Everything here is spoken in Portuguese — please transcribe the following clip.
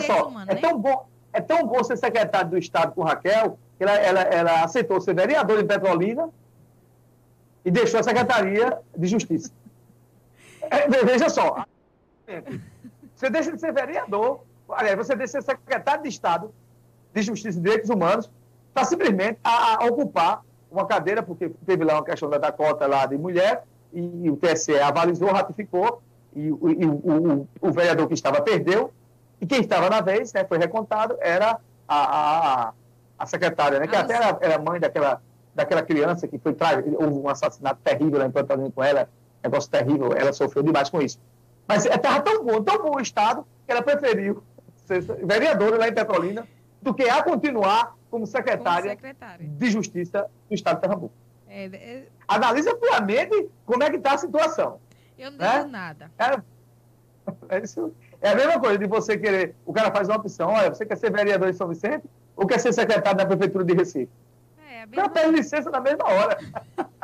veja só, humanos, é, né? tão bom, é tão bom ser secretário do Estado com Raquel, que ela, ela, ela aceitou ser vereadora em Petrolina e deixou a Secretaria de Justiça. É, veja só, você deixa de ser vereador, aliás, você deixa de ser secretário de Estado de Justiça e Direitos Humanos para simplesmente a, a ocupar uma cadeira, porque teve lá uma questão da, cota lá de mulher, e, o TSE avalizou, ratificou, e, o, e o, o, vereador que estava perdeu, e quem estava na vez, né, foi recontado, era a, a, a secretária, né, que ah, até era, era, mãe daquela, daquela criança que foi houve um assassinato terrível lá em Pantanal com ela, negócio terrível, ela sofreu demais com isso. Mas estava tão bom, tão bom o Estado, que ela preferiu ser vereadora lá em Petrolina do que a continuar como secretária, como secretária. de Justiça do Estado de Pernambuco. É, é... Analisa friamente como é que está a situação. Eu não né? digo nada. É, é, é a mesma coisa de você querer. O cara faz uma opção: olha, você quer ser vereador em São Vicente ou quer ser secretário da Prefeitura de Recife? É, pede licença na mesma hora.